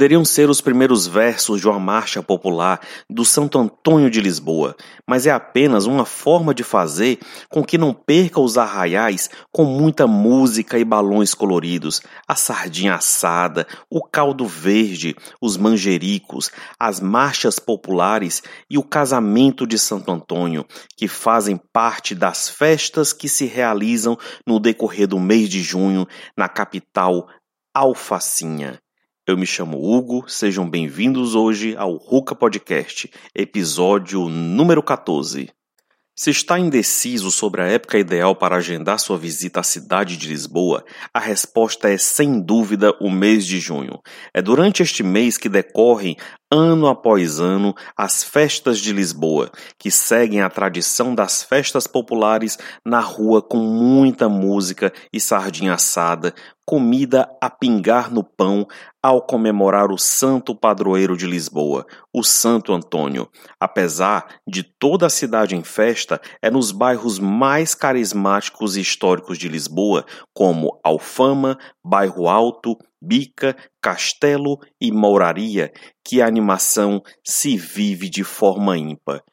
Poderiam ser os primeiros versos de uma marcha popular do Santo Antônio de Lisboa, mas é apenas uma forma de fazer com que não perca os arraiais com muita música e balões coloridos, a sardinha assada, o caldo verde, os manjericos, as marchas populares e o casamento de Santo Antônio, que fazem parte das festas que se realizam no decorrer do mês de junho na capital Alfacinha. Eu me chamo Hugo, sejam bem-vindos hoje ao Ruca Podcast, episódio número 14. Se está indeciso sobre a época ideal para agendar sua visita à cidade de Lisboa, a resposta é sem dúvida o mês de junho. É durante este mês que decorrem ano após ano as festas de Lisboa, que seguem a tradição das festas populares na rua com muita música e sardinha assada, comida a pingar no pão ao comemorar o santo padroeiro de Lisboa, o Santo Antônio. Apesar de toda a cidade em festa, é nos bairros mais carismáticos e históricos de Lisboa, como Alfama, Bairro Alto, Bica, Castelo e Mouraria, que a animação se vive de forma ímpar.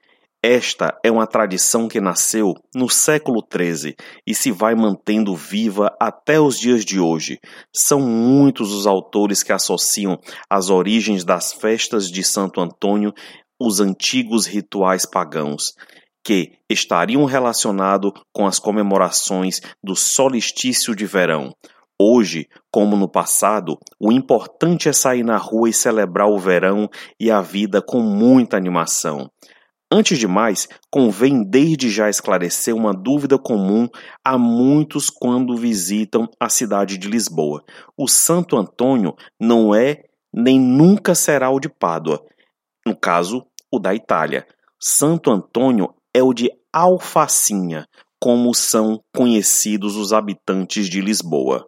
Esta é uma tradição que nasceu no século XIII e se vai mantendo viva até os dias de hoje. São muitos os autores que associam as origens das festas de Santo Antônio os antigos rituais pagãos, que estariam relacionados com as comemorações do solstício de verão. Hoje, como no passado, o importante é sair na rua e celebrar o verão e a vida com muita animação. Antes de mais, convém desde já esclarecer uma dúvida comum a muitos quando visitam a cidade de Lisboa. O Santo Antônio não é nem nunca será o de Pádua, no caso, o da Itália. Santo Antônio é o de Alfacinha, como são conhecidos os habitantes de Lisboa.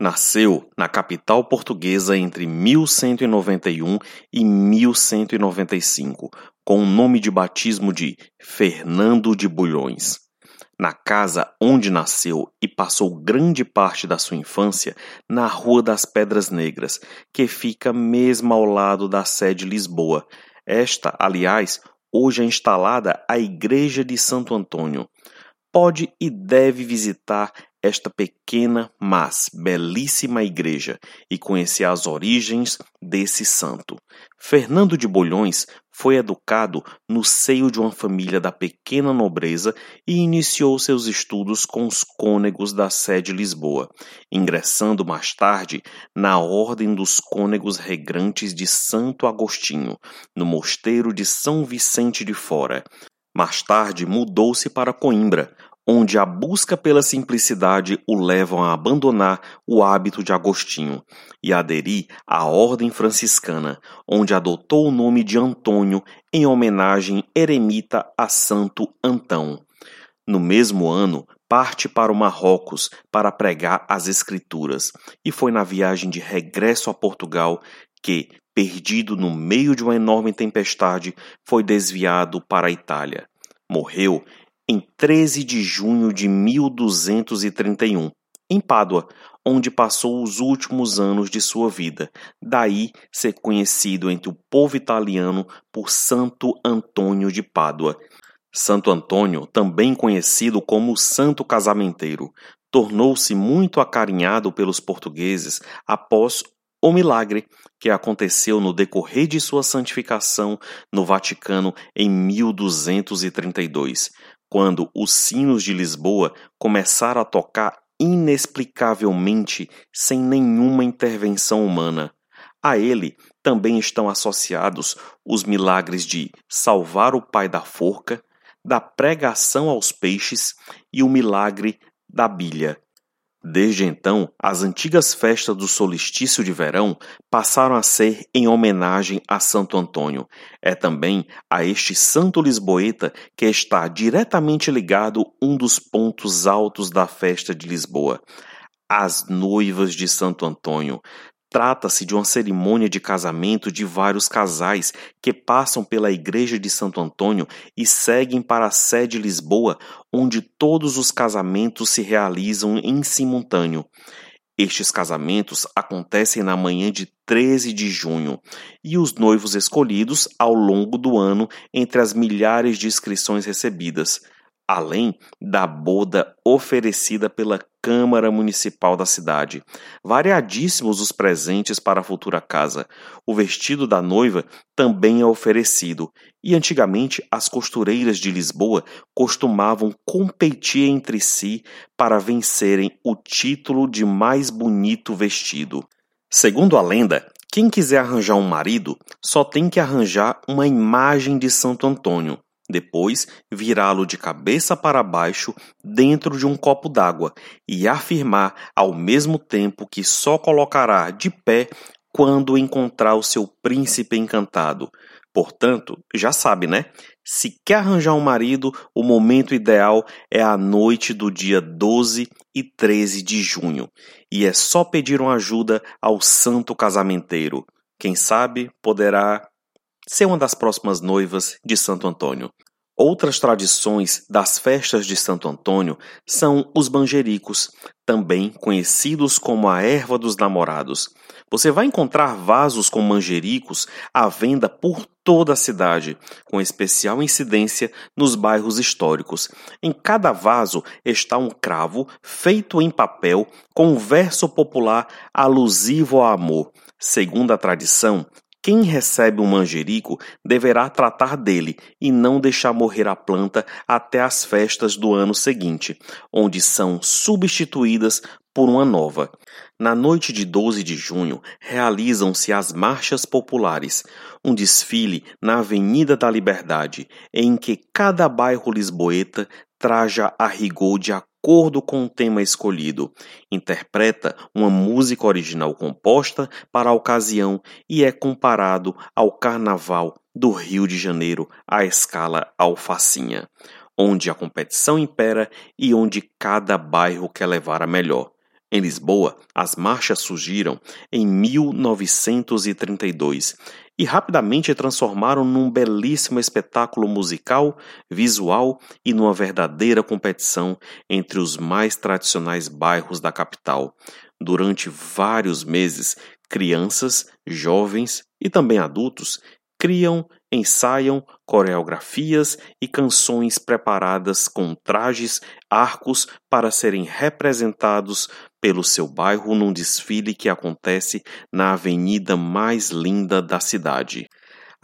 Nasceu na capital portuguesa entre 1191 e 1195, com o nome de batismo de Fernando de Bulhões. Na casa onde nasceu e passou grande parte da sua infância, na Rua das Pedras Negras, que fica mesmo ao lado da sede Lisboa. Esta, aliás, hoje é instalada a Igreja de Santo Antônio. Pode e deve visitar esta pequena, mas belíssima igreja e conhecer as origens desse santo. Fernando de Bolhões foi educado no seio de uma família da pequena nobreza e iniciou seus estudos com os cônegos da sede Lisboa, ingressando mais tarde na Ordem dos Cônegos Regrantes de Santo Agostinho, no mosteiro de São Vicente de Fora. Mais tarde mudou-se para Coimbra, onde a busca pela simplicidade o levam a abandonar o hábito de Agostinho e aderir à ordem franciscana, onde adotou o nome de Antônio em homenagem eremita a Santo Antão. No mesmo ano, parte para o Marrocos para pregar as Escrituras e foi na viagem de regresso a Portugal que, perdido no meio de uma enorme tempestade, foi desviado para a Itália. Morreu em 13 de junho de 1231, em Pádua, onde passou os últimos anos de sua vida. Daí ser conhecido entre o povo italiano por Santo Antônio de Pádua. Santo Antônio, também conhecido como Santo Casamenteiro, tornou-se muito acarinhado pelos portugueses após o milagre que aconteceu no decorrer de sua santificação no Vaticano em 1232 quando os sinos de Lisboa começaram a tocar inexplicavelmente sem nenhuma intervenção humana. A ele também estão associados os milagres de salvar o pai da forca, da pregação aos peixes e o milagre da bilha. Desde então, as antigas festas do solstício de verão passaram a ser em homenagem a Santo Antônio. É também a este santo lisboeta que está diretamente ligado um dos pontos altos da festa de Lisboa. As noivas de Santo Antônio, Trata-se de uma cerimônia de casamento de vários casais que passam pela igreja de Santo Antônio e seguem para a sede Lisboa, onde todos os casamentos se realizam em simultâneo. Estes casamentos acontecem na manhã de 13 de junho e os noivos escolhidos ao longo do ano entre as milhares de inscrições recebidas além da boda oferecida pela Câmara Municipal da cidade. Variadíssimos os presentes para a futura casa. O vestido da noiva também é oferecido, e antigamente as costureiras de Lisboa costumavam competir entre si para vencerem o título de mais bonito vestido. Segundo a lenda, quem quiser arranjar um marido só tem que arranjar uma imagem de Santo Antônio depois, virá-lo de cabeça para baixo dentro de um copo d'água e afirmar ao mesmo tempo que só colocará de pé quando encontrar o seu príncipe encantado. Portanto, já sabe, né? Se quer arranjar um marido, o momento ideal é a noite do dia 12 e 13 de junho. E é só pedir uma ajuda ao santo casamenteiro. Quem sabe poderá ser uma das próximas noivas de Santo Antônio. Outras tradições das festas de Santo Antônio são os manjericos, também conhecidos como a erva dos namorados. Você vai encontrar vasos com manjericos à venda por toda a cidade, com especial incidência nos bairros históricos. Em cada vaso está um cravo feito em papel com um verso popular alusivo ao amor. Segundo a tradição, quem recebe um manjerico deverá tratar dele e não deixar morrer a planta até as festas do ano seguinte, onde são substituídas por uma nova. Na noite de 12 de junho, realizam-se as Marchas Populares, um desfile na Avenida da Liberdade, em que cada bairro lisboeta traja a rigor de acordo com o tema escolhido, interpreta uma música original composta para a ocasião e é comparado ao Carnaval do Rio de Janeiro à escala alfacinha, onde a competição impera e onde cada bairro quer levar a melhor. Em Lisboa, as marchas surgiram em 1932 e rapidamente transformaram num belíssimo espetáculo musical, visual e numa verdadeira competição entre os mais tradicionais bairros da capital. Durante vários meses, crianças, jovens e também adultos criam, ensaiam coreografias e canções preparadas com trajes, arcos para serem representados pelo seu bairro num desfile que acontece na avenida mais linda da cidade.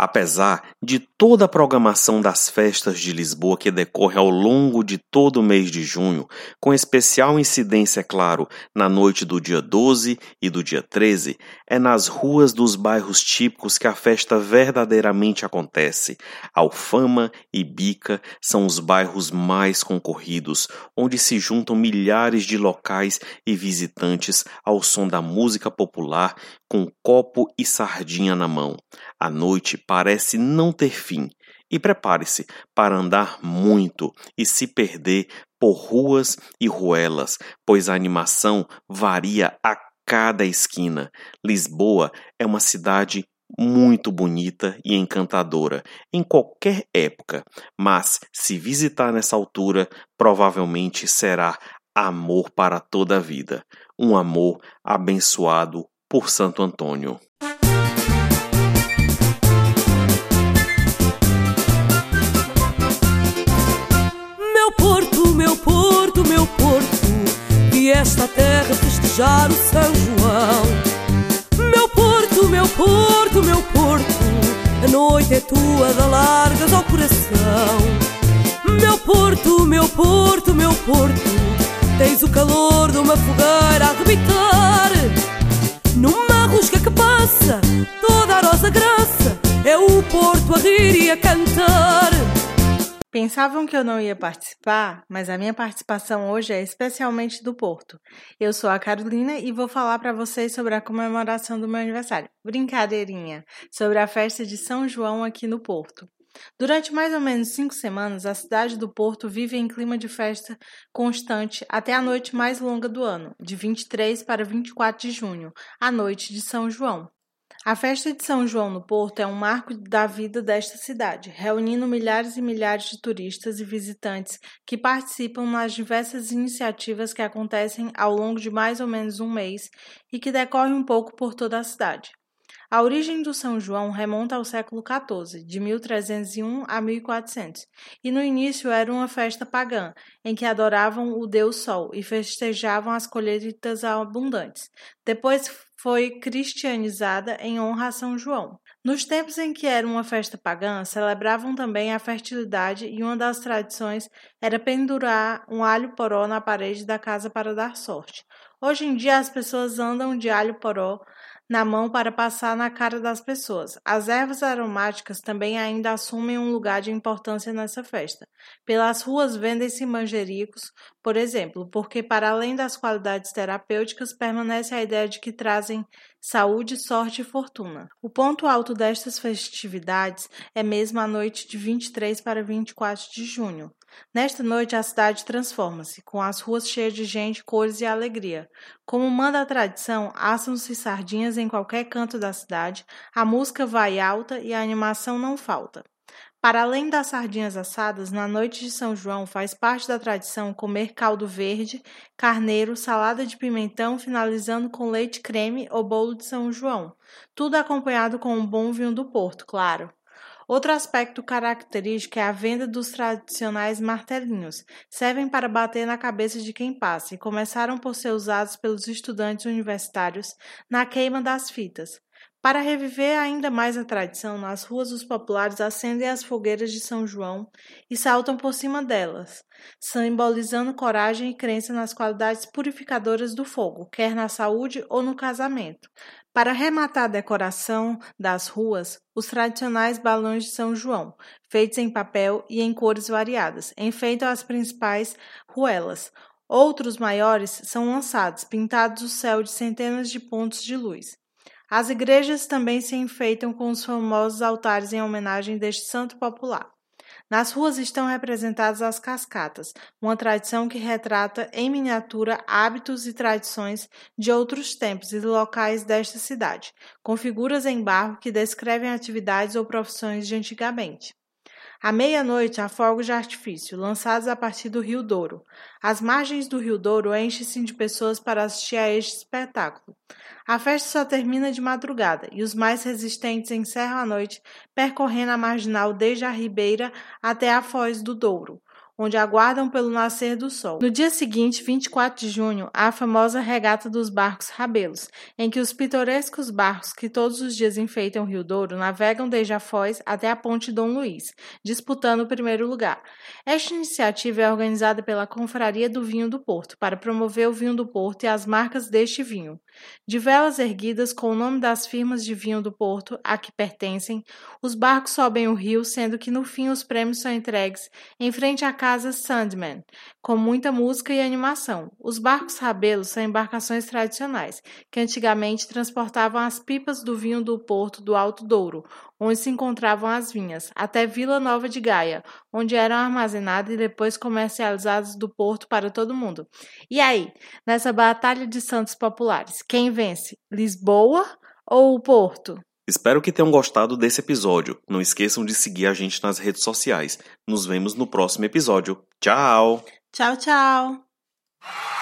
Apesar de toda a programação das festas de Lisboa que decorre ao longo de todo o mês de junho, com especial incidência, é claro, na noite do dia 12 e do dia 13, é nas ruas dos bairros típicos que a festa verdadeiramente acontece. Alfama e Bica são os bairros mais concorridos, onde se juntam milhares de locais e visitantes ao som da música popular, com copo e sardinha na mão. A noite parece não ter fim. E prepare-se para andar muito e se perder por ruas e ruelas, pois a animação varia a cada esquina. Lisboa é uma cidade muito bonita e encantadora em qualquer época, mas se visitar nessa altura, provavelmente será amor para toda a vida, um amor abençoado por Santo Antônio. Esta terra festejar o São João. Meu Porto, meu Porto, meu Porto, a noite é tua, da largas ao coração. Meu Porto, meu Porto, meu Porto, tens o calor de uma fogueira a arrebitar. Numa rusca que passa, toda a rosa graça, é o Porto a rir e a cantar. Pensavam que eu não ia participar, mas a minha participação hoje é especialmente do Porto. Eu sou a Carolina e vou falar para vocês sobre a comemoração do meu aniversário. Brincadeirinha! Sobre a festa de São João aqui no Porto. Durante mais ou menos cinco semanas, a cidade do Porto vive em clima de festa constante até a noite mais longa do ano, de 23 para 24 de junho, a noite de São João. A festa de São João no Porto é um marco da vida desta cidade, reunindo milhares e milhares de turistas e visitantes que participam nas diversas iniciativas que acontecem ao longo de mais ou menos um mês e que decorrem um pouco por toda a cidade. A origem do São João remonta ao século XIV, de 1301 a 1400, e no início era uma festa pagã, em que adoravam o deus Sol e festejavam as colheitas abundantes. Depois foi cristianizada em honra a São João. Nos tempos em que era uma festa pagã, celebravam também a fertilidade e uma das tradições era pendurar um alho poró na parede da casa para dar sorte. Hoje em dia as pessoas andam de alho poró na mão para passar na cara das pessoas. As ervas aromáticas também ainda assumem um lugar de importância nessa festa. Pelas ruas vendem-se manjericos, por exemplo, porque para além das qualidades terapêuticas, permanece a ideia de que trazem saúde, sorte e fortuna. O ponto alto destas festividades é mesmo a noite de 23 para 24 de junho. Nesta noite a cidade transforma-se, com as ruas cheias de gente, cores e alegria. Como manda a tradição, assam-se sardinhas em qualquer canto da cidade, a música vai alta e a animação não falta. Para além das sardinhas assadas, na noite de São João faz parte da tradição comer caldo verde, carneiro, salada de pimentão, finalizando com leite creme ou bolo de São João. Tudo acompanhado com um bom vinho do Porto, claro. Outro aspecto característico é a venda dos tradicionais martelinhos. Servem para bater na cabeça de quem passa e começaram por ser usados pelos estudantes universitários na queima das fitas. Para reviver ainda mais a tradição, nas ruas os populares acendem as fogueiras de São João e saltam por cima delas, simbolizando coragem e crença nas qualidades purificadoras do fogo, quer na saúde ou no casamento. Para rematar a decoração das ruas, os tradicionais balões de São João, feitos em papel e em cores variadas, enfeitam as principais ruelas. Outros maiores são lançados, pintados o céu de centenas de pontos de luz. As igrejas também se enfeitam com os famosos altares em homenagem deste santo popular. Nas ruas estão representadas as cascatas, uma tradição que retrata em miniatura hábitos e tradições de outros tempos e locais desta cidade, com figuras em barro que descrevem atividades ou profissões de antigamente. À meia-noite, há fogos de artifício, lançados a partir do Rio Douro. As margens do Rio Douro enchem-se de pessoas para assistir a este espetáculo. A festa só termina de madrugada e os mais resistentes encerram a noite percorrendo a marginal desde a Ribeira até a Foz do Douro, onde aguardam pelo nascer do sol. No dia seguinte, 24 de junho, há a famosa regata dos barcos rabelos, em que os pitorescos barcos que todos os dias enfeitam o Rio Douro navegam desde a Foz até a Ponte Dom Luís, disputando o primeiro lugar. Esta iniciativa é organizada pela Confraria do Vinho do Porto, para promover o vinho do Porto e as marcas deste vinho. De velas erguidas com o nome das firmas de vinho do Porto a que pertencem, os barcos sobem o rio, sendo que no fim os prêmios são entregues em frente à casa Sandman, com muita música e animação. Os barcos rabelos são embarcações tradicionais, que antigamente transportavam as pipas do vinho do porto do Alto Douro, onde se encontravam as vinhas, até Vila Nova de Gaia, onde eram armazenadas e depois comercializadas do porto para todo mundo. E aí, nessa batalha de santos populares, quem vence? Lisboa ou o Porto? Espero que tenham gostado desse episódio. Não esqueçam de seguir a gente nas redes sociais. Nos vemos no próximo episódio. Tchau! Tchau, tchau!